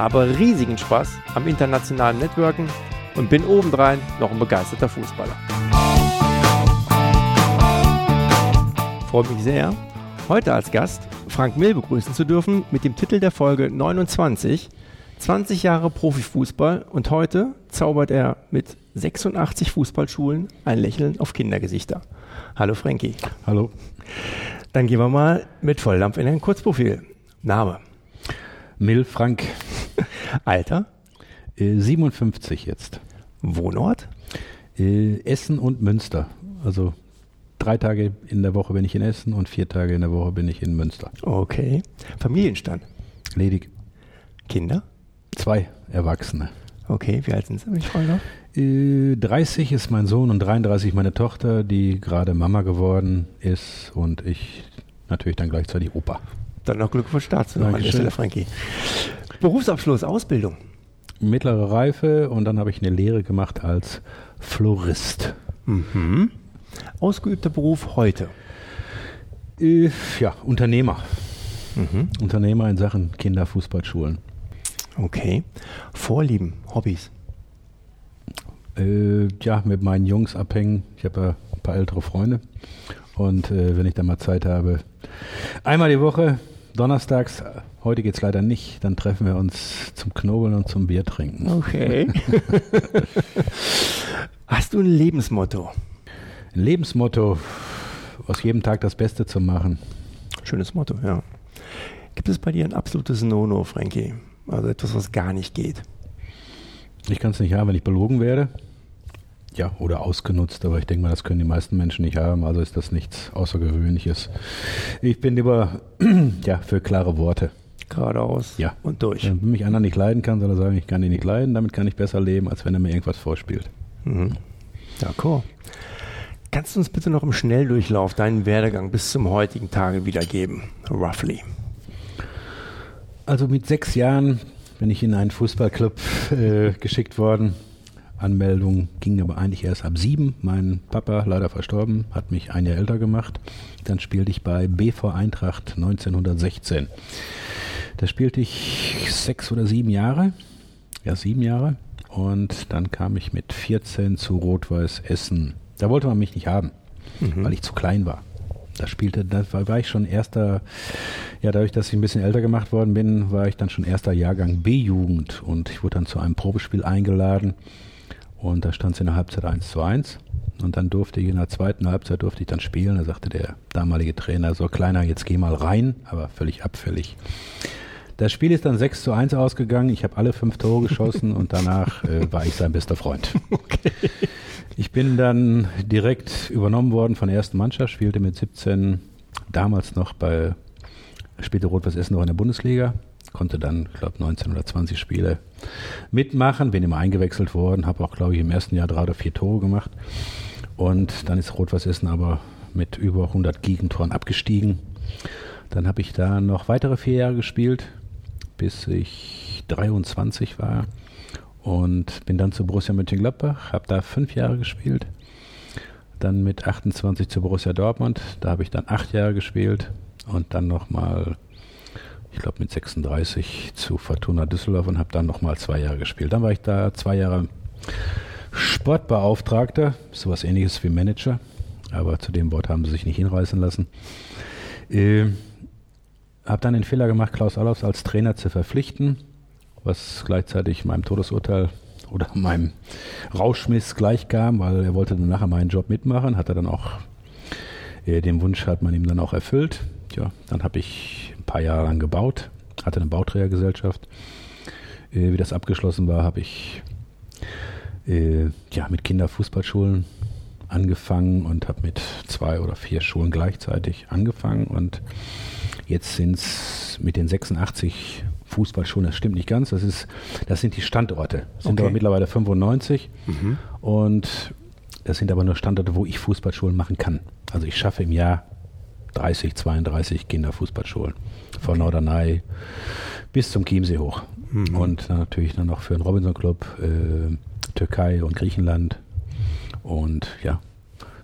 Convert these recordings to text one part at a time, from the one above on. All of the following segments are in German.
habe riesigen Spaß am internationalen Networken und bin obendrein noch ein begeisterter Fußballer. Freue mich sehr, heute als Gast Frank Mill begrüßen zu dürfen mit dem Titel der Folge 29, 20 Jahre Profifußball und heute zaubert er mit 86 Fußballschulen ein Lächeln auf Kindergesichter. Hallo Frankie. Hallo. Dann gehen wir mal mit Volldampf in ein Kurzprofil. Name? Mill Frank. Alter? Äh, 57 jetzt. Wohnort? Äh, Essen und Münster. Also drei Tage in der Woche bin ich in Essen und vier Tage in der Woche bin ich in Münster. Okay. Familienstand? Ledig. Kinder? Zwei Erwachsene. Okay, wie alt sind sie, wenn ich? Äh, 30 ist mein Sohn und 33 meine Tochter, die gerade Mama geworden ist und ich natürlich dann gleichzeitig Opa. Dann noch Glückwunsch dazu noch an der. Stelle, Frankie. Berufsabschluss, Ausbildung. Mittlere Reife und dann habe ich eine Lehre gemacht als Florist. Mhm. Ausgeübter Beruf heute. Äh, ja, Unternehmer. Mhm. Unternehmer in Sachen Kinderfußballschulen. Okay. Vorlieben, Hobbys. Äh, ja, mit meinen Jungs abhängen. Ich habe ja ein paar ältere Freunde. Und äh, wenn ich dann mal Zeit habe, einmal die Woche, donnerstags, heute geht es leider nicht, dann treffen wir uns zum Knobeln und zum Bier trinken. Okay. Hast du ein Lebensmotto? Ein Lebensmotto, aus jedem Tag das Beste zu machen. Schönes Motto, ja. Gibt es bei dir ein absolutes No-No, Frankie? Also etwas, was gar nicht geht. Ich kann es nicht haben, wenn ich belogen werde. Ja, oder ausgenutzt, aber ich denke mal, das können die meisten Menschen nicht haben, also ist das nichts Außergewöhnliches. Ich bin lieber ja, für klare Worte. Geradeaus Ja. und durch. Wenn mich einer nicht leiden kann, soll er sagen, ich kann ihn nicht leiden, damit kann ich besser leben, als wenn er mir irgendwas vorspielt. Mhm. D'accord. Kannst du uns bitte noch im Schnelldurchlauf deinen Werdegang bis zum heutigen Tage wiedergeben? Roughly. Also mit sechs Jahren bin ich in einen Fußballclub äh, geschickt worden. Anmeldung ging aber eigentlich erst ab sieben. Mein Papa, leider verstorben, hat mich ein Jahr älter gemacht. Dann spielte ich bei BV Eintracht 1916. Da spielte ich sechs oder sieben Jahre. Ja, sieben Jahre. Und dann kam ich mit 14 zu Rot-Weiß Essen. Da wollte man mich nicht haben, Mhm. weil ich zu klein war. Da spielte, da war, war ich schon erster, ja, dadurch, dass ich ein bisschen älter gemacht worden bin, war ich dann schon erster Jahrgang B-Jugend und ich wurde dann zu einem Probespiel eingeladen und da stand es in der Halbzeit 1 zu 1 und dann durfte ich in der zweiten Halbzeit durfte ich dann spielen. Da sagte der damalige Trainer, so kleiner, jetzt geh mal rein, aber völlig abfällig. Das Spiel ist dann 6 zu 1 ausgegangen. Ich habe alle fünf Tore geschossen und danach äh, war ich sein bester Freund. Ich bin dann direkt übernommen worden von der ersten Mannschaft, spielte mit 17 damals noch bei, spielte Rot-Weiß Essen noch in der Bundesliga, konnte dann, glaube, 19 oder 20 Spiele mitmachen, bin immer eingewechselt worden, habe auch, glaube ich, im ersten Jahr drei oder vier Tore gemacht. Und dann ist Rot-Weiß Essen aber mit über 100 Gegentoren abgestiegen. Dann habe ich da noch weitere vier Jahre gespielt, bis ich 23 war und bin dann zu Borussia Mönchengladbach, habe da fünf Jahre gespielt. Dann mit 28 zu Borussia Dortmund, da habe ich dann acht Jahre gespielt und dann nochmal, ich glaube mit 36 zu Fortuna Düsseldorf und habe dann nochmal zwei Jahre gespielt. Dann war ich da zwei Jahre Sportbeauftragter, sowas ähnliches wie Manager, aber zu dem Wort haben sie sich nicht hinreißen lassen. Äh, habe dann den Fehler gemacht, Klaus Allofs als Trainer zu verpflichten, was gleichzeitig meinem Todesurteil oder meinem Rauschmiss gleichkam, weil er wollte dann nachher meinen Job mitmachen, hat er dann auch, äh, den Wunsch hat man ihm dann auch erfüllt. Ja, dann habe ich paar Jahre lang gebaut, hatte eine Bauträgergesellschaft. Äh, wie das abgeschlossen war, habe ich äh, ja, mit Kinderfußballschulen angefangen und habe mit zwei oder vier Schulen gleichzeitig angefangen und jetzt sind es mit den 86 Fußballschulen, das stimmt nicht ganz. Das, ist, das sind die Standorte. Es sind Okay. aber mittlerweile 95. Und das sind aber nur Standorte, wo ich Fußballschulen machen kann. Also ich schaffe im Jahr 30, 32 Kinderfußballschulen. Von Norderney bis zum Chiemsee hoch. Und dann natürlich dann noch für den Robinson Club, äh, Türkei und Griechenland. Und ja,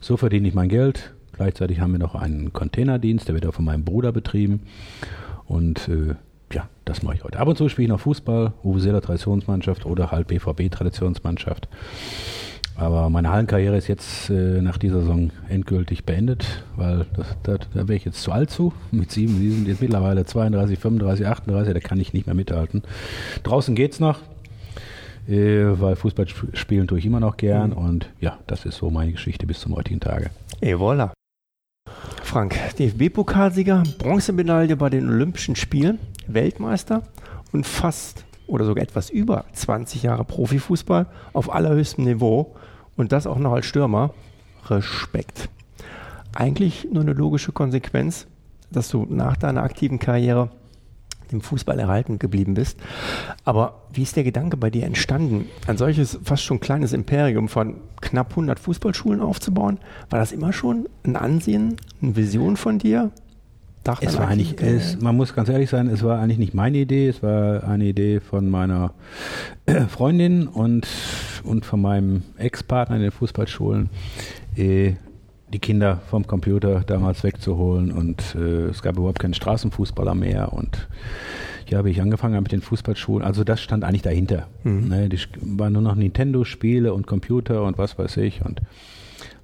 so verdiene ich mein Geld. Gleichzeitig haben wir noch einen Containerdienst, der wird auch von meinem Bruder betrieben. Und äh, ja, das mache ich heute. Ab und zu spiele ich noch Fußball, Uwe Traditionsmannschaft oder halt BVB Traditionsmannschaft. Aber meine Hallenkarriere ist jetzt äh, nach dieser Saison endgültig beendet, weil das, das, da wäre ich jetzt zu alt zu. Mit sieben, die sind jetzt mittlerweile 32, 35, 38, da kann ich nicht mehr mithalten. Draußen geht's noch, äh, weil Fußball sp- spielen tue ich immer noch gern und ja, das ist so meine Geschichte bis zum heutigen Tage. Et voilà. Frank, DFB-Pokalsieger, Bronzemedaille bei den Olympischen Spielen, Weltmeister und fast oder sogar etwas über 20 Jahre Profifußball auf allerhöchstem Niveau und das auch noch als Stürmer. Respekt. Eigentlich nur eine logische Konsequenz, dass du nach deiner aktiven Karriere dem Fußball erhalten geblieben bist. Aber wie ist der Gedanke bei dir entstanden, ein solches fast schon kleines Imperium von knapp 100 Fußballschulen aufzubauen? War das immer schon ein Ansehen, eine Vision von dir? Nach Es war eigentlich, es, man muss ganz ehrlich sein, es war eigentlich nicht meine Idee, es war eine Idee von meiner Freundin und, und von meinem Ex-Partner in den Fußballschulen, äh, die Kinder vom Computer damals wegzuholen und äh, es gab überhaupt keinen Straßenfußballer mehr und ja, habe ich angefangen habe mit den Fußballschulen, also das stand eigentlich dahinter. Mhm. Ne, die waren nur noch Nintendo-Spiele und Computer und was weiß ich und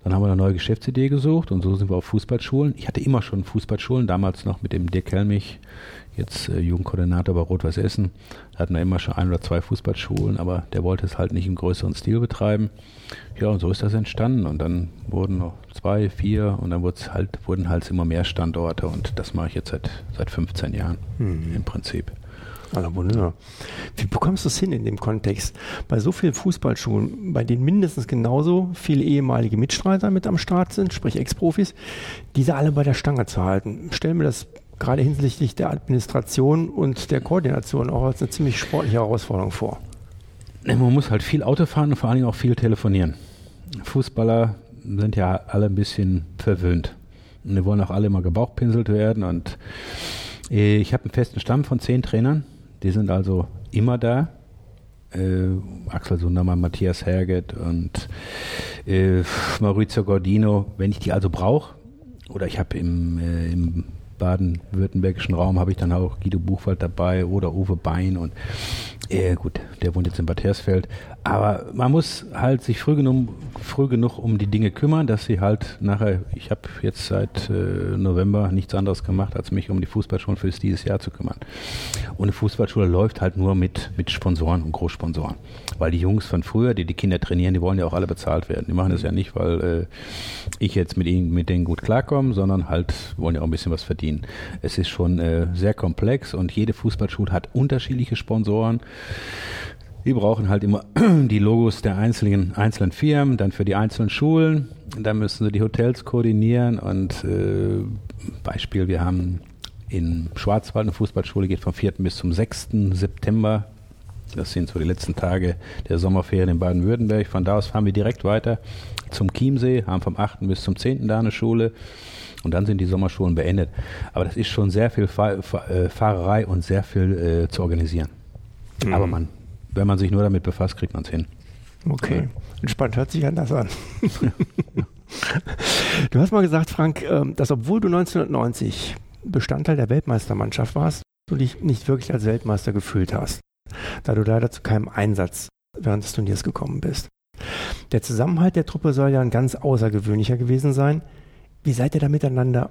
dann haben wir eine neue Geschäftsidee gesucht und so sind wir auf Fußballschulen. Ich hatte immer schon Fußballschulen, damals noch mit dem Dirk Helmich, jetzt äh, Jugendkoordinator bei Rot-Weiß Essen. Da hatten wir immer schon ein oder zwei Fußballschulen, aber der wollte es halt nicht im größeren Stil betreiben. Ja, und so ist das entstanden. Und dann wurden noch zwei, vier und dann halt, wurden halt immer mehr Standorte und das mache ich jetzt seit, seit 15 Jahren im Prinzip. Also wunderbar. Wie bekommst du es hin in dem Kontext? Bei so vielen Fußballschulen, bei denen mindestens genauso viele ehemalige Mitstreiter mit am Start sind, sprich Ex-Profis, diese alle bei der Stange zu halten. Stell mir das gerade hinsichtlich der Administration und der Koordination auch als eine ziemlich sportliche Herausforderung vor. Man muss halt viel Auto fahren und vor allen Dingen auch viel telefonieren. Fußballer sind ja alle ein bisschen verwöhnt. Und die wollen auch alle immer gebauchpinselt werden. Und äh, ich habe einen festen Stamm von zehn Trainern. Die sind also immer da. Äh, Axel Sundermann, Matthias Herget und äh, Maurizio Gordino, wenn ich die also brauche. Oder ich habe im, äh, im baden-württembergischen Raum habe ich dann auch Guido Buchwald dabei oder Uwe Bein und äh, gut, der wohnt jetzt in Bad Hersfeld. Aber man muss halt sich früh genug, früh genug um die Dinge kümmern, dass sie halt nachher, ich habe jetzt seit äh, November nichts anderes gemacht, als mich um die Fußballschulen für dieses Jahr zu kümmern. Und eine Fußballschule läuft halt nur mit, mit Sponsoren und Großsponsoren. Weil die Jungs von früher, die die Kinder trainieren, die wollen ja auch alle bezahlt werden. Die machen das ja nicht, weil äh, ich jetzt mit ihnen, mit denen gut klarkomme, sondern halt wollen ja auch ein bisschen was verdienen. Es ist schon äh, sehr komplex und jede Fußballschule hat unterschiedliche Sponsoren. Die brauchen halt immer die Logos der einzelnen, einzelnen Firmen, dann für die einzelnen Schulen. Dann müssen sie die Hotels koordinieren und äh, Beispiel, wir haben in Schwarzwald eine Fußballschule, geht vom 4. bis zum 6. September. Das sind so die letzten Tage der Sommerferien in Baden-Württemberg. Von da aus fahren wir direkt weiter zum Chiemsee, haben vom 8. bis zum 10. da eine Schule. Und dann sind die Sommerschulen beendet. Aber das ist schon sehr viel Fahr Fahr äh, Fahrerei und sehr viel äh, zu organisieren. Aber man, wenn man sich nur damit befasst, kriegt man es hin. Okay, entspannt hört sich anders an. du hast mal gesagt, Frank, ähm, dass obwohl du 1990 Bestandteil der Weltmeistermannschaft warst, du dich nicht wirklich als Weltmeister gefühlt hast, da du leider zu keinem Einsatz während des Turniers gekommen bist. Der Zusammenhalt der Truppe soll ja ein ganz außergewöhnlicher gewesen sein. Wie seid ihr da miteinander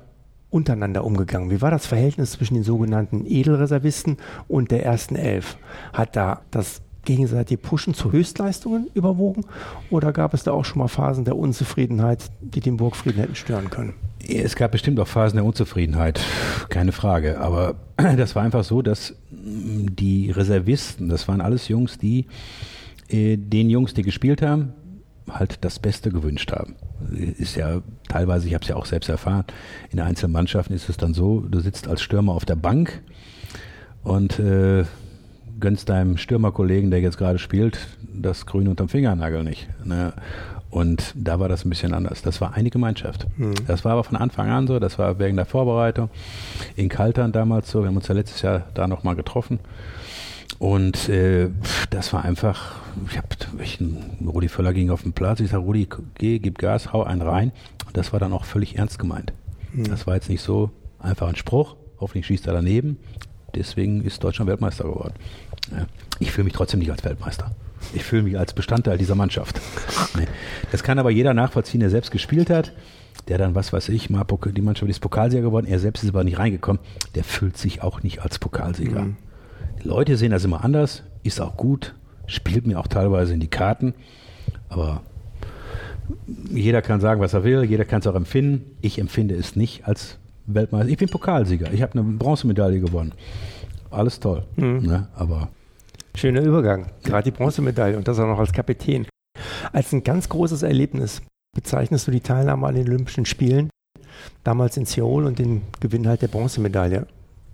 untereinander umgegangen? Wie war das Verhältnis zwischen den sogenannten Edelreservisten und der ersten Elf? Hat da das gegenseitige Pushen zu Höchstleistungen überwogen oder gab es da auch schon mal Phasen der Unzufriedenheit, die den Burgfrieden hätten stören können? Es gab bestimmt auch Phasen der Unzufriedenheit, keine Frage. Aber das war einfach so, dass mm, die Reservisten, das waren alles Jungs, die äh, den Jungs, die gespielt haben, halt das Beste gewünscht haben. Ist ja teilweise, ich habe es ja auch selbst erfahren, in einzelnen Mannschaften ist es dann so, du sitzt als Stürmer auf der Bank und äh, gönnst deinem Stürmerkollegen, der jetzt gerade spielt, das Grün unterm Fingernagel nicht. Ne? Und da war das ein bisschen anders. Das war eine Gemeinschaft. Mhm. Das war aber von Anfang an so, das war wegen der Vorbereitung. In Kaltern damals so, wir haben uns ja letztes Jahr da nochmal getroffen. Und äh, das war einfach, ich habe, Rudi Völler ging auf den Platz, ich sage, Rudi, geh, gib Gas, hau einen rein. Und das war dann auch völlig ernst gemeint. Mhm. Das war jetzt nicht so einfach ein Spruch, hoffentlich schießt er daneben. Deswegen ist Deutschland Weltmeister geworden. Ja. Ich fühle mich trotzdem nicht als Weltmeister. Ich fühle mich als Bestandteil dieser Mannschaft. Nee. Das kann aber jeder nachvollziehen, der selbst gespielt hat, der dann, was weiß ich, mal die Mannschaft ist Pokalsieger geworden, er selbst ist aber nicht reingekommen, der fühlt sich auch nicht als Pokalsieger. Mhm. Leute sehen das immer anders, ist auch gut, spielt mir auch teilweise in die Karten, aber jeder kann sagen, was er will, jeder kann es auch empfinden. Ich empfinde es nicht als Weltmeister. Ich bin Pokalsieger, ich habe eine Bronzemedaille gewonnen. Alles toll, mhm. ne? aber Schöner Übergang. Gerade die Bronzemedaille und das auch noch als Kapitän. Als ein ganz großes Erlebnis bezeichnest du die Teilnahme an den Olympischen Spielen, damals in Seoul und den Gewinn halt der Bronzemedaille,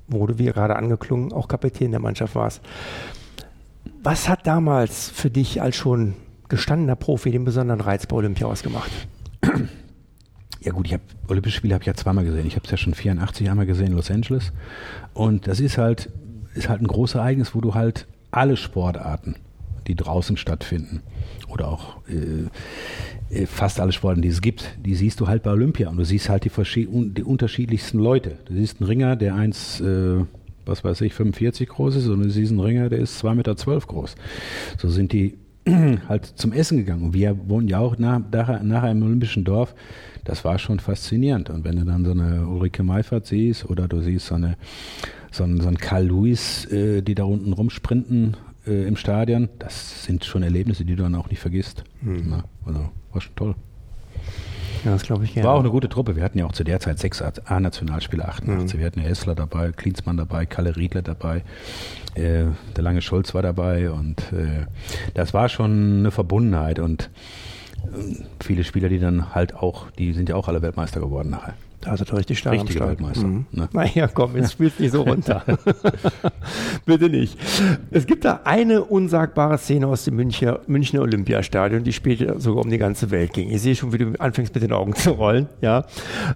du, wie gerade angeklungen, auch Kapitän der Mannschaft warst. Was hat damals für dich als schon gestandener Profi den besonderen Reiz bei Olympia ausgemacht? Ja gut, ich habe Olympische Spiele habe ich ja zweimal gesehen. Ich habe es ja schon 84 einmal gesehen in Los Angeles und das ist halt ist halt ein großes Ereignis, wo du halt alle Sportarten, die draußen stattfinden, oder auch äh, fast alle Sportarten, die es gibt, die siehst du halt bei Olympia und du siehst halt die, die unterschiedlichsten Leute. Du siehst einen Ringer, der eins, äh, was weiß ich, 45 groß ist und du siehst einen Ringer, der ist 2,12 Meter groß. So sind die halt zum Essen gegangen. Und wir wohnen ja auch nach, nachher, nachher im Olympischen Dorf. Das war schon faszinierend. Und wenn du dann so eine Ulrike Meifert siehst oder du siehst so eine so ein, so ein Karl Lewis, äh, die da unten rumsprinten äh, im Stadion, das sind schon Erlebnisse, die du dann auch nicht vergisst. Mhm. Na, also war schon toll. Ja, das glaube ich gerne. War auch eine gute Truppe. Wir hatten ja auch zu der Zeit sechs A-Nationalspieler, 88. Mhm. Wir hatten ja Essler dabei, Klinsmann dabei, Kalle Riedler dabei, äh, der lange Scholz war dabei und äh, das war schon eine Verbundenheit und äh, viele Spieler, die dann halt auch, die sind ja auch alle Weltmeister geworden nachher. Da ist er richtig stark Richtige am Weltmeister. Mhm. Ne? Naja, komm, jetzt spielst nicht so runter. Bitte nicht. Es gibt da eine unsagbare Szene aus dem Münchner, Münchner Olympiastadion, die später sogar um die ganze Welt ging. Ich sehe schon, wie du anfängst mit den Augen zu rollen, ja.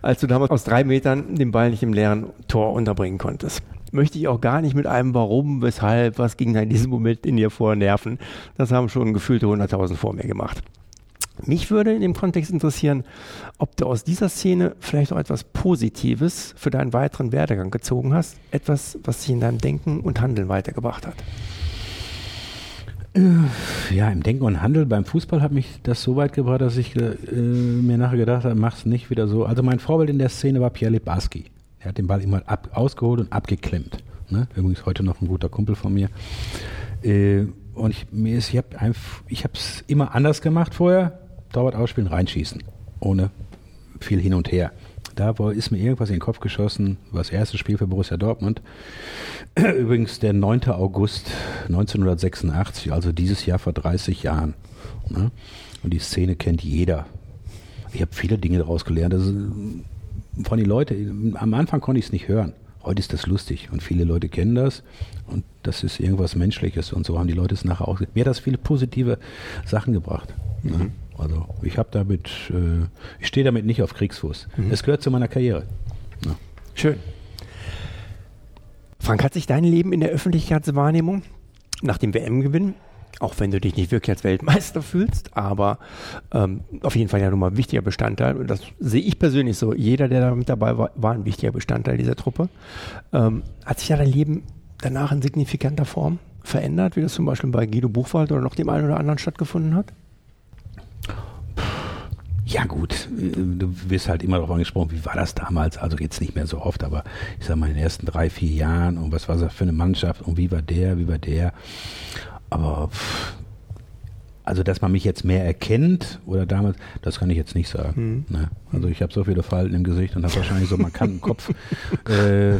Als du damals aus drei Metern den Ball nicht im leeren Tor unterbringen konntest möchte ich auch gar nicht mit einem Warum, weshalb, was ging da in diesem Moment in dir vor nerven. Das haben schon gefühlte 100.000 vor mir gemacht. Mich würde in dem Kontext interessieren, ob du aus dieser Szene vielleicht auch etwas Positives für deinen weiteren Werdegang gezogen hast, etwas, was dich in deinem Denken und Handeln weitergebracht hat. Äh, ja, im Denken und Handeln beim Fußball hat mich das so weit gebracht, dass ich äh, mir nachher gedacht habe, mach's nicht wieder so. Also mein Vorbild in der Szene war Pierre Lebarski. Er hat den Ball immer ab, ausgeholt und abgeklemmt. Ne? Übrigens heute noch ein guter Kumpel von mir. Äh, und ich, mir ist, ich habe es immer anders gemacht vorher. Torwart ausspielen, reinschießen. Ohne viel hin und her. Da ist mir irgendwas in den Kopf geschossen, das erste Spiel für Borussia Dortmund. Übrigens der 9. August 1986, also dieses Jahr vor 30 Jahren. Ne? Und die Szene kennt jeder. Ich habe viele Dinge daraus gelernt. Also von den Leuten, am Anfang konnte ich es nicht hören. Heute ist das lustig und viele Leute kennen das und das ist irgendwas Menschliches und so haben die Leute es nachher auch. Mir hat das viele positive Sachen gebracht. Ne? Mhm. Also ich habe damit, äh, ich stehe damit nicht auf Kriegsfuß. Mhm. Es gehört zu meiner Karriere. Ja. Schön. Frank, hat sich dein Leben in der Öffentlichkeitswahrnehmung nach dem WM-Gewinn, auch wenn du dich nicht wirklich als Weltmeister fühlst, aber ähm, auf jeden Fall ja nochmal ein wichtiger Bestandteil, und das sehe ich persönlich so, jeder, der da mit dabei war, war ein wichtiger Bestandteil dieser Truppe. Ähm, hat sich ja dein Leben danach in signifikanter Form verändert, wie das zum Beispiel bei Guido Buchwald oder noch dem einen oder anderen stattgefunden hat? Ja gut, du wirst halt immer darauf angesprochen, wie war das damals, also jetzt nicht mehr so oft, aber ich sag mal in den ersten drei, vier Jahren und was war das für eine Mannschaft und wie war der, wie war der. Aber also dass man mich jetzt mehr erkennt oder damals, das kann ich jetzt nicht sagen. Mhm. Ne? Also ich habe so viele Falten im Gesicht und habe wahrscheinlich so einen markanten Kopf. Äh,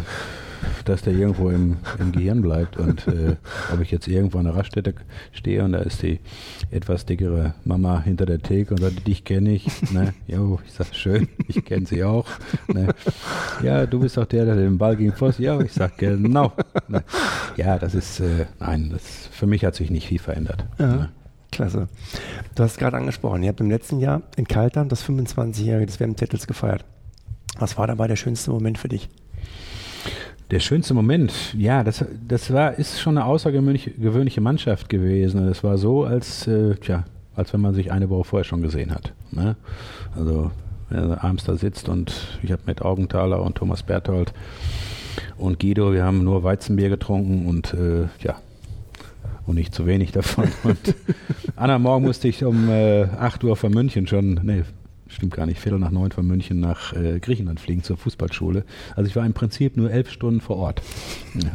dass der irgendwo im, im Gehirn bleibt. Und äh, ob ich jetzt irgendwo an der Raststätte stehe und da ist die etwas dickere Mama hinter der Theke und sagt, dich kenne ich. Ne? Jo, ich sage, schön, ich kenne sie auch. Ne? Ja, du bist doch der, der den Ball gegen Voss. Ja, ich sage, genau. Ne? Ja, das ist, äh, nein, das, für mich hat sich nicht viel verändert. Ja. Ne? Klasse. Du hast gerade angesprochen, ihr habt im letzten Jahr in Kaltern das 25-Jährige des WM-Titels gefeiert. Was war dabei der schönste Moment für dich? Der schönste Moment, ja, das, das war, ist schon eine außergewöhnliche gewöhnliche Mannschaft gewesen. Das war so, als, äh, tja, als wenn man sich eine Woche vorher schon gesehen hat. Ne? Also, wenn er abends da sitzt und ich habe mit Augenthaler und Thomas Berthold und Guido, wir haben nur Weizenbier getrunken und äh, ja, und nicht zu wenig davon. Und Anna, morgen musste ich um äh, 8 Uhr von München schon, nee, stimmt gar nicht, Viertel nach neun von München nach äh, Griechenland fliegen zur Fußballschule. Also ich war im Prinzip nur elf Stunden vor Ort.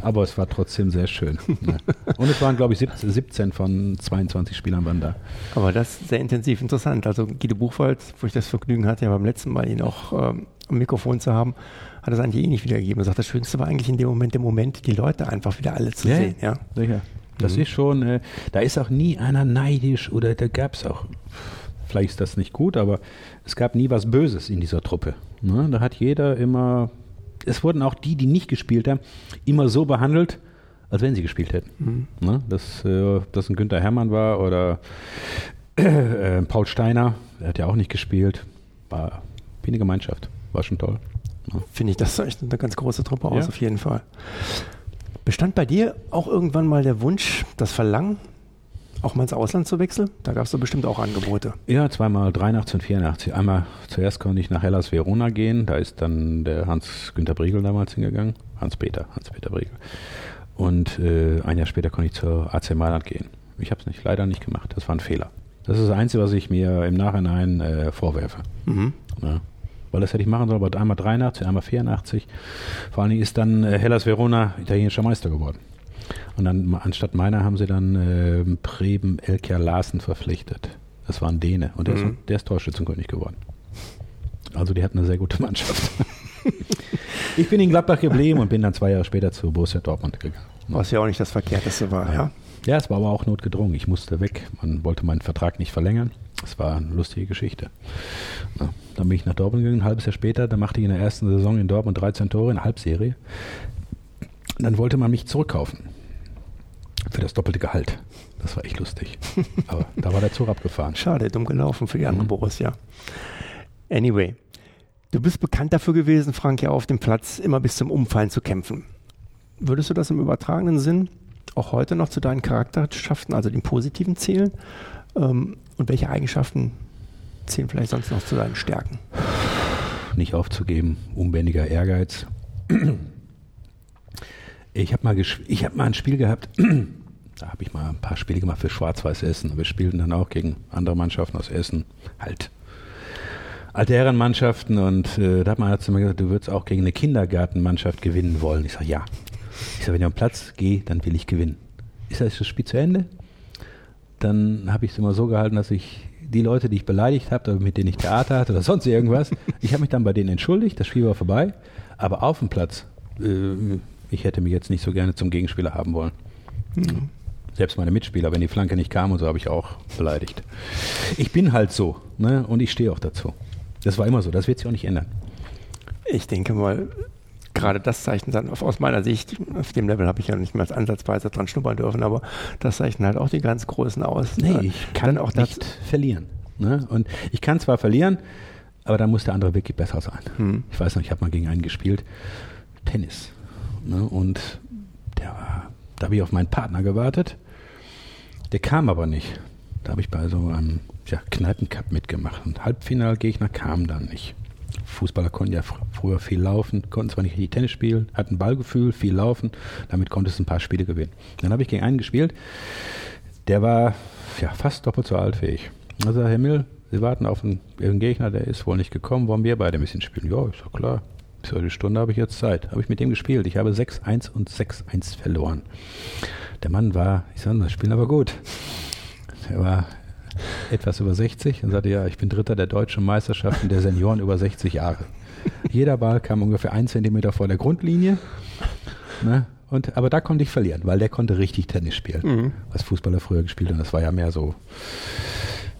Aber es war trotzdem sehr schön. Ja. Und es waren, glaube ich, 17, 17 von 22 Spielern waren da. Aber das ist sehr intensiv interessant. Also Guido Buchwald, wo ich das Vergnügen hatte, ja beim letzten Mal ihn auch ähm, am Mikrofon zu haben, hat es eigentlich eh nicht wiedergegeben. Er sagt, das Schönste war eigentlich in dem Moment, der Moment, die Leute einfach wieder alle zu Ja, sehen. Ja. Sicher. Das Mhm. ist schon, äh, da ist auch nie einer neidisch oder da gab es auch, vielleicht ist das nicht gut, aber es gab nie was Böses in dieser Truppe. Ne? Da hat jeder immer, es wurden auch die, die nicht gespielt haben, immer so behandelt, als wenn sie gespielt hätten. Mhm. Ne? Dass äh, das ein Günther Hermann war oder äh, Paul Steiner, der hat ja auch nicht gespielt. War wie eine Gemeinschaft. War schon toll. Finde ich, das ist echt eine ganz große Truppe aus, Ja. auf jeden Fall. Bestand bei dir auch irgendwann mal der Wunsch, das Verlangen, auch mal ins Ausland zu wechseln? Da gab es doch bestimmt auch Angebote. Ja, zweimal 83 und 84. Einmal zuerst konnte ich nach Hellas Verona gehen. Da ist dann der Hans-Günter Briegel damals hingegangen. Hans-Peter, Hans-Peter Briegel. Und äh, ein Jahr später konnte ich zur AC Mailand gehen. Ich habe es nicht, leider nicht gemacht. Das war ein Fehler. Das ist das Einzige, was ich mir im Nachhinein äh, vorwerfe. Mhm. Ja. Weil das hätte ich machen sollen, aber einmal 83, einmal 84. Vor allen Dingen ist dann äh, Hellas Verona italienischer Meister geworden. Und dann anstatt meiner haben sie dann äh, Preben Elkja Larsen verpflichtet. Das war ein Däne und der, Mhm. ist, der ist Torschützenkönig geworden. Also die hatten eine sehr gute Mannschaft. ich bin in Gladbach geblieben und bin dann zwei Jahre später zu Borussia Dortmund gegangen. Was ja auch nicht das Verkehrteste war, ja. Ja, es war aber auch notgedrungen. Ich musste weg. Man wollte meinen Vertrag nicht verlängern. Es war eine lustige Geschichte. Ja, dann bin ich nach Dortmund gegangen, ein halbes Jahr später. Da machte ich in der ersten Saison in Dortmund 13 Tore in der Halbserie. Dann wollte man mich zurückkaufen. Für das doppelte Gehalt. Das war echt lustig. Aber da war der Zug abgefahren. Schade, dumm gelaufen für die andere Mhm. Borussia. Anyway, du bist bekannt dafür gewesen, Frank, ja auf dem Platz immer bis zum Umfallen zu kämpfen. Würdest du das im übertragenen Sinn auch heute noch zu deinen Charaktereigenschaften, also den positiven zählen? Ähm, und welche Eigenschaften zählen vielleicht sonst noch zu deinen Stärken? nicht aufzugeben, unbändiger Ehrgeiz. Ich habe mal, hab mal ein Spiel gehabt, da habe ich mal ein paar Spiele gemacht für Schwarz-Weiß Essen. Wir spielten dann auch gegen andere Mannschaften aus Essen, halt alte Herrenmannschaften und äh, da hat man zu mir gesagt, du würdest auch gegen eine Kindergartenmannschaft gewinnen wollen. Ich sage, ja. Ich sage, wenn ich am Platz gehe, dann will ich gewinnen. Ist das Spiel zu Ende? Dann habe ich es immer so gehalten, dass ich die Leute, die ich beleidigt habe, mit denen ich Theater hatte oder sonst irgendwas, ich habe mich dann bei denen entschuldigt, das Spiel war vorbei, aber auf dem Platz, äh, ich hätte mich jetzt nicht so gerne zum Gegenspieler haben wollen. Selbst meine Mitspieler, wenn die Flanke nicht kam und so, habe ich auch beleidigt. Ich bin halt so ne? und ich stehe auch dazu. Das war immer so, das wird sich auch nicht ändern. Ich denke mal, gerade das zeichnet dann aus meiner Sicht, auf dem Level habe ich ja nicht mehr als ansatzweise dran schnuppern dürfen, aber das zeichnet halt auch die ganz Großen aus. Nee, Äh, ich kann dann auch das- nicht verlieren. Ne? Und ich kann zwar verlieren, aber dann muss der andere wirklich besser sein. Hm. Ich weiß noch, ich habe mal gegen einen gespielt, Tennis. Ne? Und der war, da habe ich auf meinen Partner gewartet. Der kam aber nicht. Da habe ich bei so einem ja, Kneipencup mitgemacht. Und Halbfinalgegner kam dann nicht. Fußballer konnten ja fr früher viel laufen, konnten zwar nicht richtig Tennis spielen, hatten Ballgefühl, viel laufen. Damit konntest du ein paar Spiele gewinnen. Dann habe ich gegen einen gespielt, der war ja, fast doppelt so altfähig. Also Herr Mill, Sie warten auf einen, Gegner, der ist wohl nicht gekommen, wollen wir beide ein bisschen spielen? Ja, ist doch klar. Bis eine Stunde habe ich jetzt Zeit. Habe ich mit dem gespielt. Ich habe 6-1 und 6-1 verloren. Der Mann war, ich sage, das spielen aber gut. Er war etwas über 60 und sagte, ja, ich bin Dritter der deutschen Meisterschaften der Senioren über 60 Jahre. Jeder Ball kam ungefähr ein Zentimeter vor der Grundlinie Ne? Und, aber da konnte ich verlieren, weil der konnte richtig Tennis spielen, Mhm. was Fußballer früher gespielt haben. Das war ja mehr so,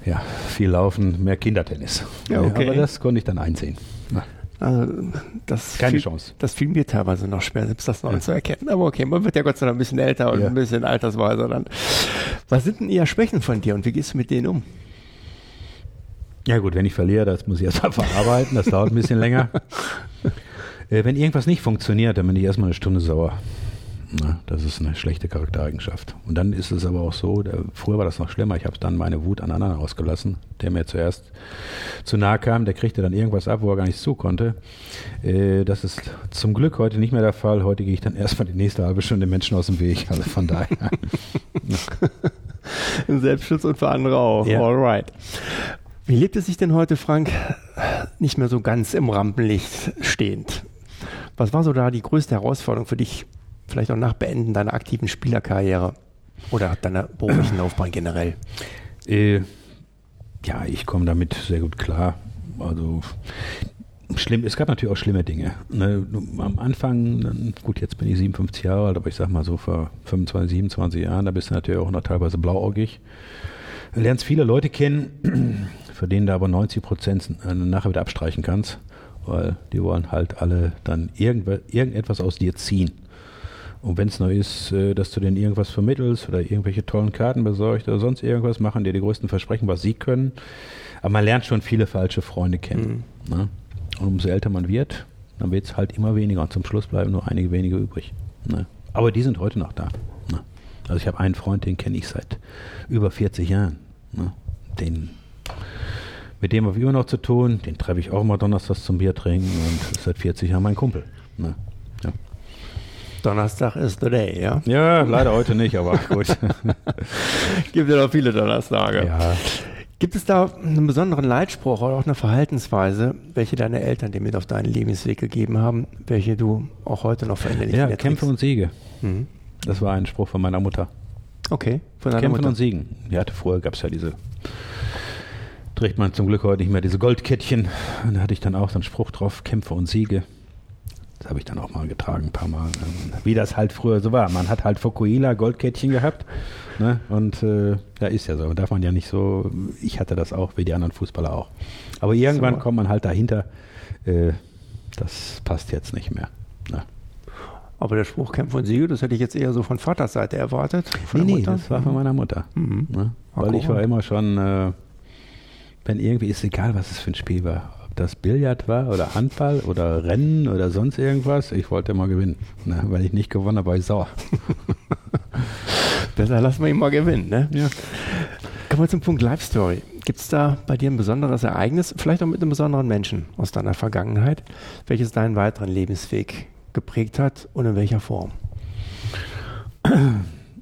ja, viel Laufen, mehr Kindertennis. Ja, okay. Aber das konnte ich dann einsehen. Ja, Also, das keine fiel, Chance. Das fiel mir teilweise noch schwer, selbst das noch zu erkennen. Aber okay, man wird ja Gott sei Dank ein bisschen älter und Ja. ein bisschen altersweiser dann. Was sind denn eher Schwächen von dir und wie gehst du mit denen um? Ja gut, wenn ich verliere, das muss ich erstmal verarbeiten, das dauert ein bisschen länger. Äh, wenn irgendwas nicht funktioniert, dann bin ich erstmal eine Stunde sauer. Na, das ist eine schlechte Charaktereigenschaft. Und dann ist es aber auch so, der, früher war das noch schlimmer, ich habe dann meine Wut an anderen ausgelassen, der mir zuerst zu nahe kam, der kriegte dann irgendwas ab, wo er gar nichts zu konnte. Äh, das ist zum Glück heute nicht mehr der Fall. Heute gehe ich dann erstmal die nächste halbe Stunde den Menschen aus dem Weg. Also von daher. Im Selbstschutz und für andere auch. Ja. Alright. Wie lebt es sich denn heute, Frank, nicht mehr so ganz im Rampenlicht stehend? Was war so da die größte Herausforderung für dich, vielleicht auch nach Beenden deiner aktiven Spielerkarriere oder deiner beruflichen Laufbahn generell? Äh, ja, ich komme damit sehr gut klar. Also schlimm, es gab natürlich auch schlimme Dinge. Ne, am Anfang, gut, jetzt bin ich 57 Jahre alt, aber ich sag mal so vor 25, 27 Jahren, da bist du natürlich auch noch teilweise blauäugig. Du lernst viele Leute kennen, für denen du aber 90 Prozent äh, nachher wieder abstreichen kannst, weil die wollen halt alle dann irgendetwas aus dir ziehen. Und wenn es nur ist, äh, dass du denen irgendwas vermittelst oder irgendwelche tollen Karten besorgst oder sonst irgendwas, machen dir die größten Versprechen, was sie können. Aber man lernt schon viele falsche Freunde kennen. Ne? Und umso älter man wird, dann wird es halt immer weniger. Und zum Schluss bleiben nur einige wenige übrig. Ne? Aber die sind heute noch da. Ne? Also ich habe einen Freund, den kenne ich seit über 40 Jahren. Ne? Den, mit dem habe ich immer noch zu tun. Den treffe ich auch mal donnerstags zum Bier trinken und ist seit 40 Jahren mein Kumpel. Ne? Ja. Donnerstag ist the day, ja? Ja, leider heute nicht, aber gut. Gibt ja noch viele Donnerstage. ja. Gibt es da einen besonderen Leitspruch oder auch eine Verhaltensweise, welche deine Eltern dir mit auf deinen Lebensweg gegeben haben, welche du auch heute noch verinnerlich ja? Kämpfe und Siege. Mhm. Das war ein Spruch von meiner Mutter. Okay, von deiner Kämpfen Mutter. und Siegen. Die hatte vorher, gab es ja diese, trägt man zum Glück heute nicht mehr, diese Goldkettchen. Und da hatte ich dann auch so einen Spruch drauf, Kämpfe und Siege. Das habe ich dann auch mal getragen, ein paar Mal. Ähm, Wie das halt früher so war. Man hat halt Fokuhila Goldkettchen gehabt. Ne? Und äh, ja, ist ja so. Darf man ja nicht so. Ich hatte das auch, wie die anderen Fußballer auch. Aber irgendwann So. kommt man halt dahinter. Äh, das passt jetzt nicht mehr. Ne? Aber der Spruch Kämpfe und Siege, das hätte ich jetzt eher so von Vaters Seite erwartet. Von Nee, nee, das war von meiner Mutter. Mhm. Ne? Weil ich war immer schon, äh, wenn irgendwie ist egal, was es für ein Spiel war. Das Billard war oder Handball oder Rennen oder sonst irgendwas, ich wollte immer gewinnen. Ne? Wenn ich nicht gewonnen habe, war ich sauer. Besser lassen wir ihn mal gewinnen, ne? Ja. Kommen wir zum Punkt Life Story. Gibt es da bei dir ein besonderes Ereignis, vielleicht auch mit einem besonderen Menschen aus deiner Vergangenheit, welches deinen weiteren Lebensweg geprägt hat und in welcher Form?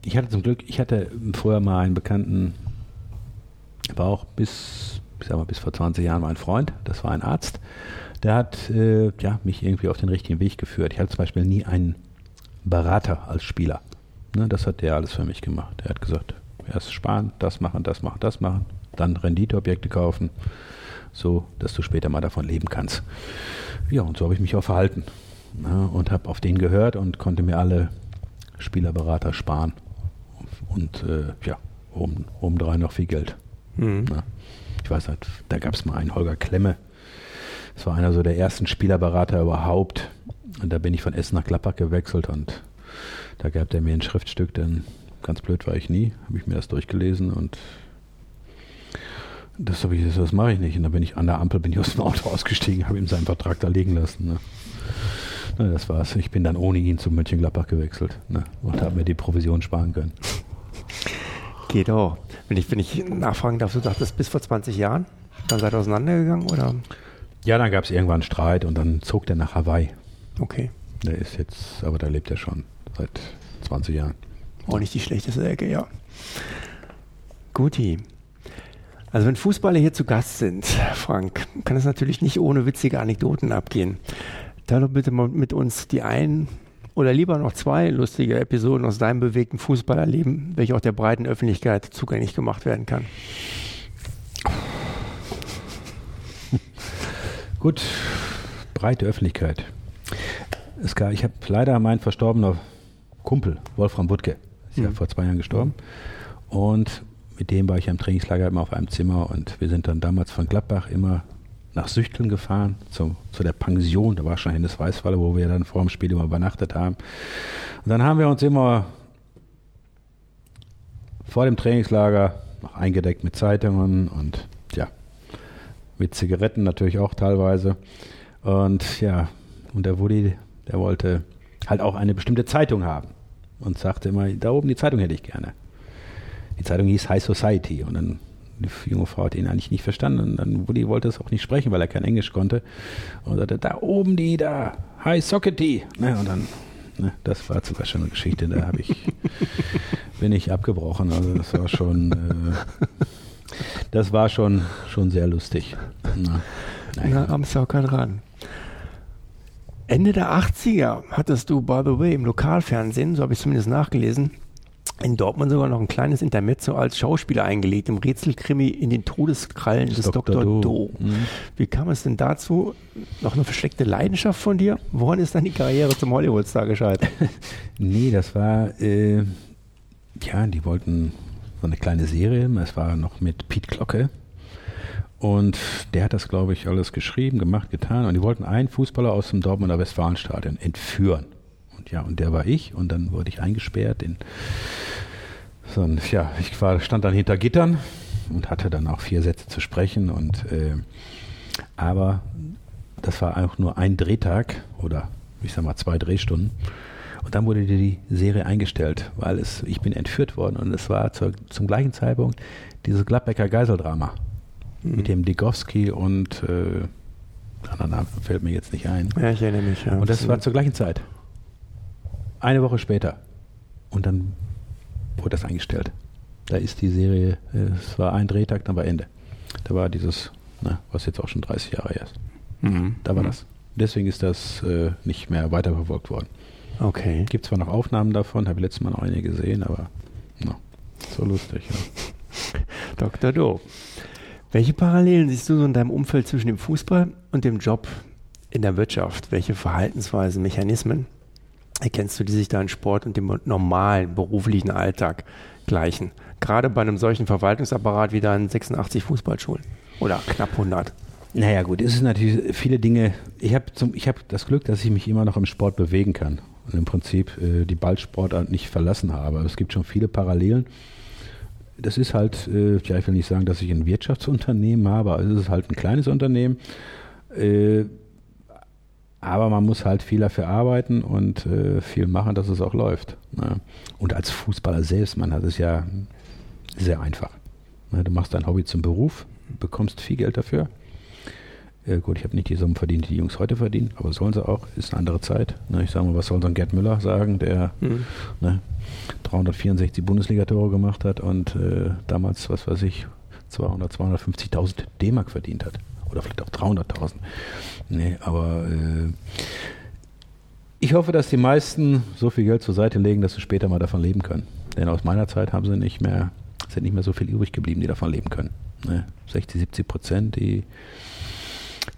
Ich hatte zum Glück, ich hatte vorher mal einen Bekannten, war auch bis, ich sag mal, bis vor 20 Jahren mein Freund, das war ein Arzt, der hat äh, ja, mich irgendwie auf den richtigen Weg geführt. Ich hatte zum Beispiel nie einen Berater als Spieler. Ne, das hat der alles für mich gemacht. Er hat gesagt, erst sparen, das machen, das machen, das machen, dann Renditeobjekte kaufen, so dass du später mal davon leben kannst. Ja, und so habe ich mich auch verhalten. Ne, und habe auf den gehört und konnte mir alle Spielerberater sparen. Und äh, ja, oben, obendrein noch viel Geld. Mhm. Ne? Ich weiß nicht, da gab es mal einen Holger Klemme. Das war einer so der ersten Spielerberater überhaupt. Und da bin ich von Essen nach Gladbach gewechselt und da gab der mir ein Schriftstück, denn ganz blöd war ich nie, habe ich mir das durchgelesen und das habe ich gesagt, das mache ich nicht. Und dann bin ich an der Ampel, bin ich aus dem Auto ausgestiegen, habe ihm seinen Vertrag da liegen lassen. Ne? Na, das war's. Ich bin dann ohne ihn zu Mönchengladbach gewechselt ne? und habe mir die Provision sparen können. Geht auch. Wenn ich, wenn ich nachfragen darf, du dachtest bis vor 20 Jahren, dann seid ihr auseinandergegangen oder? Ja, dann gab es irgendwann Streit und dann zog der nach Hawaii. Okay. Der ist jetzt, aber da lebt er schon seit 20 Jahren. Auch nicht die schlechteste Ecke, ja. Guti. Also wenn Fußballer hier zu Gast sind, Frank, kann es natürlich nicht ohne witzige Anekdoten abgehen. Teil doch bitte mal mit uns die ein oder lieber noch zwei lustige Episoden aus deinem bewegten Fußballerleben, welche auch der breiten Öffentlichkeit zugänglich gemacht werden kann. Gut, breite Öffentlichkeit. Es gab, ich habe leider meinen verstorbenen Kumpel, Wolfram Wuttke, ist ja Mhm. vor zwei Jahren gestorben. Und mit dem war ich am Trainingslager immer auf einem Zimmer und wir sind dann damals von Gladbach immer nach Süchteln gefahren, zu, zu der Pension, da war schon Hennes Weißwalle, wo wir dann vor dem Spiel immer übernachtet haben. Und dann haben wir uns immer vor dem Trainingslager noch eingedeckt mit Zeitungen und ja, mit Zigaretten natürlich auch teilweise. Und ja, und der Woody, der wollte halt auch eine bestimmte Zeitung haben und sagte immer, da oben die Zeitung hätte ich gerne. Die Zeitung hieß High Society und dann die junge Frau hat ihn eigentlich nicht verstanden und dann Woody wollte es auch nicht sprechen, weil er kein Englisch konnte und sagte, da oben die, da, High Sockety. Ne, und dann, ne, das war sogar schon eine Geschichte, da habe ich, bin ich abgebrochen. Also das war schon, äh, das war schon, schon sehr lustig. Na, naja. Na, am Soccer dran. Ende der 80er hattest du, by the way, im Lokalfernsehen, so habe ich zumindest nachgelesen, in Dortmund sogar noch ein kleines Intermezzo als Schauspieler eingelegt, im Rätselkrimi in den Todeskrallen des Dr. Do. Mhm. Wie kam es denn dazu? Noch eine versteckte Leidenschaft von dir? Woran ist dann die Karriere zum Hollywoodstar gescheitert? Nee, das war, äh, ja, die wollten so eine kleine Serie. Es war noch mit Piet Glocke. Und der hat das, glaube ich, alles geschrieben, gemacht, getan. Und die wollten einen Fußballer aus dem Dortmunder Westfalenstadion entführen. Und ja, und der war ich. Und dann wurde ich eingesperrt in so ein, ja, ich war, stand dann hinter Gittern und hatte dann auch vier Sätze zu sprechen. Und äh, aber das war auch nur ein Drehtag oder ich sag mal zwei Drehstunden. Und dann wurde die Serie eingestellt, weil es, ich bin entführt worden und es war zur, zum gleichen Zeitpunkt dieses Gladbecker Geiseldrama mit dem Digowski und äh, der andere Name fällt mir jetzt nicht ein. Ja, ich erinnere mich. Ja. Und das war zur gleichen Zeit. Eine Woche später. Und dann wurde das eingestellt. Da ist die Serie, äh, es war ein Drehtag, dann war Ende. Da war dieses, na, was jetzt auch schon 30 Jahre her ist. Mhm. Da war Mhm. das. Deswegen ist das äh, nicht mehr weiterverfolgt worden. Okay. Gibt zwar noch Aufnahmen davon, habe ich letztes Mal noch eine gesehen, aber na, so lustig. Ja. Dr. Do. Welche Parallelen siehst du so in deinem Umfeld zwischen dem Fußball und dem Job in der Wirtschaft? Welche Verhaltensweisen, Mechanismen erkennst du, die sich da in Sport und dem normalen beruflichen Alltag gleichen? Gerade bei einem solchen Verwaltungsapparat wie deinen 86 Fußballschulen oder knapp 100. Naja gut, es ist natürlich viele Dinge. Ich habe hab das Glück, dass ich mich immer noch im Sport bewegen kann und im Prinzip äh, die Ballsportart nicht verlassen habe. Es gibt schon viele Parallelen. Das ist halt, äh, ja, ich will nicht sagen, dass ich ein Wirtschaftsunternehmen habe, aber es ist halt ein kleines Unternehmen. Äh, aber man muss halt viel dafür arbeiten und äh, viel machen, dass es auch läuft. Ne? Und als Fußballer selbst, man hat es ja sehr einfach. Ne? Du machst dein Hobby zum Beruf, bekommst viel Geld dafür. Äh, gut, ich habe nicht die Summen verdient, die die Jungs heute verdienen, aber sollen sie auch, ist eine andere Zeit. Ne? Ich sage mal, was soll so ein Gerd Müller sagen, der Mhm. ne, 364 Bundesligatore gemacht hat und äh, damals, was weiß ich, 200, 250.000 D-Mark verdient hat. Oder vielleicht auch 300.000. Nee, aber äh, ich hoffe, dass die meisten so viel Geld zur Seite legen, dass sie später mal davon leben können. Denn aus meiner Zeit haben sie nicht mehr, sind nicht mehr so viel übrig geblieben, die davon leben können. Ne? 60, 70 Prozent, die,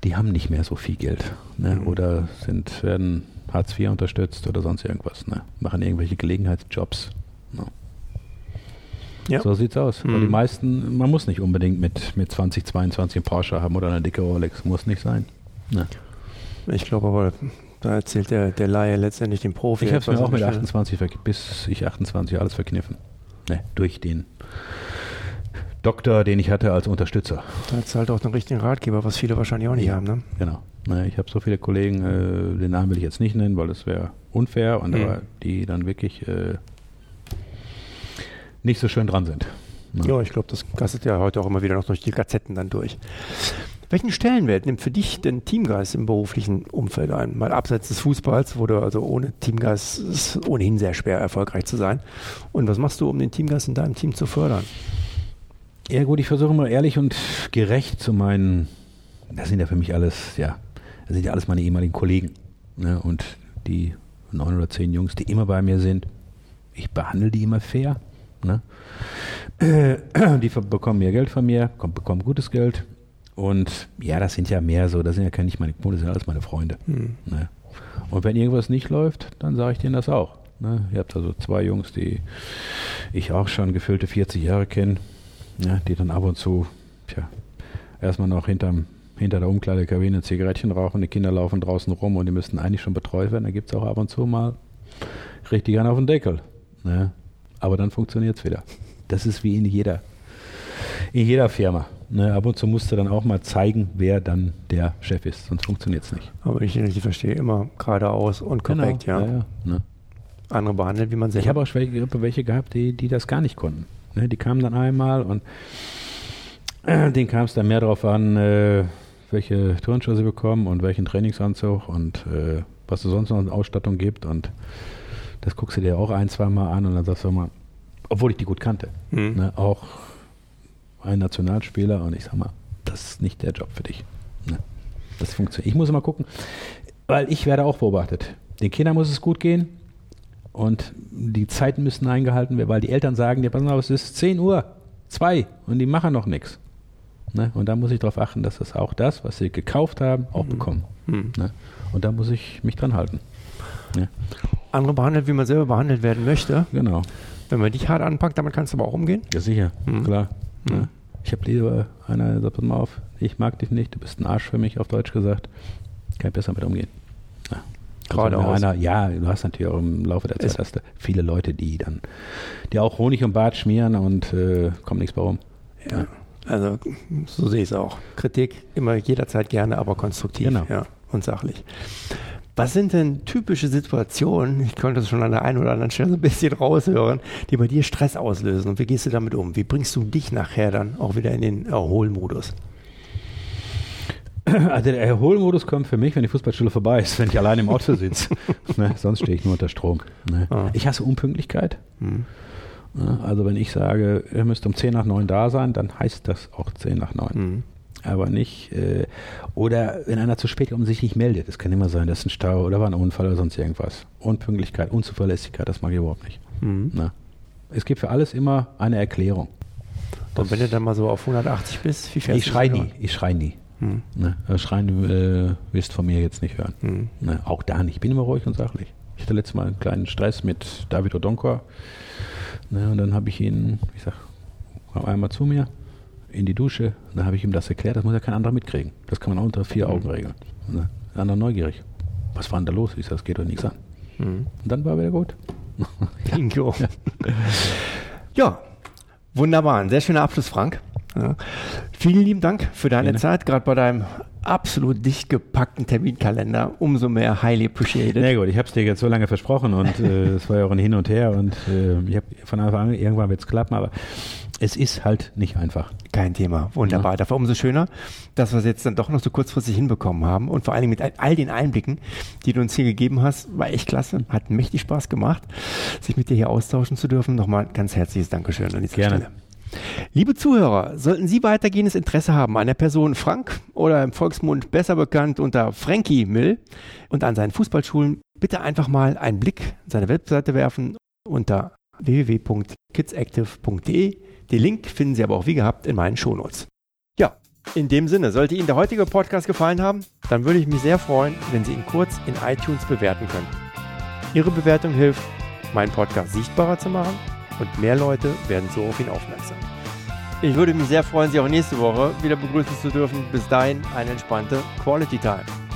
die haben nicht mehr so viel Geld. Ne? Mhm. Oder sind, werden Hartz IV unterstützt oder sonst irgendwas. Ne? Machen irgendwelche Gelegenheitsjobs. Ne? Ja. So sieht's aus. Mhm. die meisten, man muss nicht unbedingt mit, mit 20, 22 einen Porsche haben oder eine dicke Rolex. Muss nicht sein. Ne? Ich glaube aber, da erzählt der, der Laie letztendlich dem Profi. Ich habe es mir auch mit an der 28 verk- bis ich 28 alles verkniffen. Ne, durch den Doktor, den ich hatte als Unterstützer. Da hat halt auch den richtigen Ratgeber, was viele wahrscheinlich auch nicht Ja. haben. Ne? Genau. Ne, ich habe so viele Kollegen, äh, den Namen will ich jetzt nicht nennen, weil das wäre unfair und Mhm. aber die dann wirklich äh, nicht so schön dran sind. Ne? Ja, ich glaube, das gastet ja heute auch immer wieder noch durch die Gazetten dann durch. Welchen Stellenwert nimmt für dich denn Teamgeist im beruflichen Umfeld ein? Mal abseits des Fußballs, wo du also ohne Teamgeist ist ohnehin sehr schwer erfolgreich zu sein. Und was machst du, um den Teamgeist in deinem Team zu fördern? Ja gut, ich versuche immer ehrlich und gerecht zu meinen, das sind ja für mich alles, ja, das sind ja alles meine ehemaligen Kollegen. Ne? Und die neun oder zehn Jungs, die immer bei mir sind, ich behandle die immer fair. Ne? Äh, die bekommen mehr Geld von mir, kom- bekommen gutes Geld. Und ja, das sind ja mehr so, das sind ja keine- nicht meine Kumpel, das sind alles meine Freunde. Hm. Ne? Und wenn irgendwas nicht läuft, dann sage ich denen das auch. Ne? Ihr habt also zwei Jungs, die ich auch schon gefüllte 40 Jahre kenne, ja, die dann ab und zu, tja, erstmal noch hinterm, hinter der Umkleidekabine Zigarettchen rauchen, die Kinder laufen draußen rum und die müssten eigentlich schon betreut werden. Da gibt es auch ab und zu mal richtig einen auf den Deckel. Ne? Aber dann funktioniert es wieder. Das ist wie in jeder, in jeder Firma. Ne, ab und zu musst du dann auch mal zeigen, wer dann der Chef ist, sonst funktioniert es nicht. Aber ich richtig verstehe, immer geradeaus und Genau, korrekt, ja. ja, ja ne. Andere behandelt, wie man selber. Ich habe auch welche, welche gehabt, die, die das gar nicht konnten. Ne, die kamen dann einmal und äh, denen kam es dann mehr darauf an, äh, welche Turnschuhe sie bekommen und welchen Trainingsanzug und äh, was es sonst noch an Ausstattung gibt. Und das guckst du dir auch ein, zwei Mal an und dann sagst du mal, obwohl ich die gut kannte, Hm. ne, auch ein Nationalspieler und ich sag mal, das ist nicht der Job für dich. Ne. Das funktioniert. Ich muss immer gucken, weil ich werde auch beobachtet. Den Kindern muss es gut gehen und die Zeiten müssen eingehalten werden, weil die Eltern sagen dir, pass mal, auf, es ist 10 Uhr, 2 und die machen noch nichts. Ne? Und da muss ich darauf achten, dass das auch das, was sie gekauft haben, auch bekommen. Hm. Ne? Und da muss ich mich dran halten. Ja, Andere behandelt, wie man selber behandelt werden möchte. genau. Wenn man dich hart anpackt, damit kannst du aber auch umgehen. Ja, sicher, Mhm. klar. Mhm. Ja. Ich habe lieber einer, sagt, mal auf, ich mag dich nicht, du bist ein Arsch für mich, auf Deutsch gesagt. Kann ich besser mit umgehen. Ja. Also wenn einer, ja, du hast natürlich auch im Laufe der Zeit hast du viele Leute, die dann, die auch Honig und Bart schmieren und äh, kommt nichts bei rum. Ja. Also so sehe ich es auch. Kritik immer jederzeit gerne, aber konstruktiv Genau. ja, und sachlich. Was sind denn typische Situationen, ich konnte es schon an der einen oder anderen Stelle so ein bisschen raushören, die bei dir Stress auslösen und wie gehst du damit um? Wie bringst du dich nachher dann auch wieder in den Erholmodus? Also der Erholmodus kommt für mich, wenn die Fußballschule vorbei ist, wenn ich allein im Auto sitze. ne? Sonst stehe ich nur unter Strom. Ne? Ah. Ich hasse Unpünktlichkeit. Hm. Also wenn ich sage, ihr müsst um 10 nach 9 da sein, dann heißt das auch 10 nach 9. Hm. Aber nicht, äh, oder wenn einer zu spät kommt und sich nicht meldet, das kann immer sein, das ist ein Stau oder war ein Unfall oder sonst irgendwas. Unpünktlichkeit, Unzuverlässigkeit, das mag ich überhaupt nicht. Hm. Ne? Es gibt für alles immer eine Erklärung. Und wenn du dann mal so auf 180 bist, wie fährst Ich du schrei nie, ich schrei nie. Hm. Ne? Das Schreien äh, wirst von mir jetzt nicht hören. Hm. Ne, auch da nicht. Ich bin immer ruhig und sachlich. Ich hatte letztes Mal einen kleinen Stress mit David Odonkor. Ne, und dann habe ich ihn, ich sag, komm einmal zu mir in die Dusche. Dann habe ich ihm das erklärt. Das muss ja kein anderer mitkriegen. Das kann man auch unter vier Augen regeln. Ne, der andere neugierig. Was war denn da los? Ich sag, das geht doch nichts an. Hm. Und dann war er wieder gut. Bingo. Ja, wunderbar. Ein sehr schöner Abschluss, Frank. Ja. Vielen lieben Dank für deine Gerne. Zeit, gerade bei deinem absolut dicht gepackten Terminkalender. Umso mehr highly appreciated. Na gut, ich habe es dir jetzt so lange versprochen und äh, es war ja auch ein Hin und Her und äh, ich habe von Anfang an, irgendwann wird es klappen, aber es ist halt nicht einfach. Kein Thema. Wunderbar. Dafür umso schöner, dass wir es jetzt dann doch noch so kurzfristig hinbekommen haben und vor allen Dingen mit all- den Einblicken, die du uns hier gegeben hast, war echt klasse. Hat mächtig Spaß gemacht, sich mit dir hier austauschen zu dürfen. Nochmal ein ganz herzliches Dankeschön an dieser Gerne. Stelle. Liebe Zuhörer, sollten Sie weitergehendes Interesse haben an der Person Frank oder im Volksmund besser bekannt unter Frankie Mill und an seinen Fußballschulen, bitte einfach mal einen Blick in seine Webseite werfen unter www.kidsactive.de. Den Link finden Sie aber auch wie gehabt in meinen Shownotes. Ja, in dem Sinne, sollte Ihnen der heutige Podcast gefallen haben, dann würde ich mich sehr freuen, wenn Sie ihn kurz in iTunes bewerten können. Ihre Bewertung hilft, meinen Podcast sichtbarer zu machen und mehr Leute werden so auf ihn aufmerksam. Ich würde mich sehr freuen, Sie auch nächste Woche wieder begrüßen zu dürfen. Bis dahin eine entspannte Quality Time.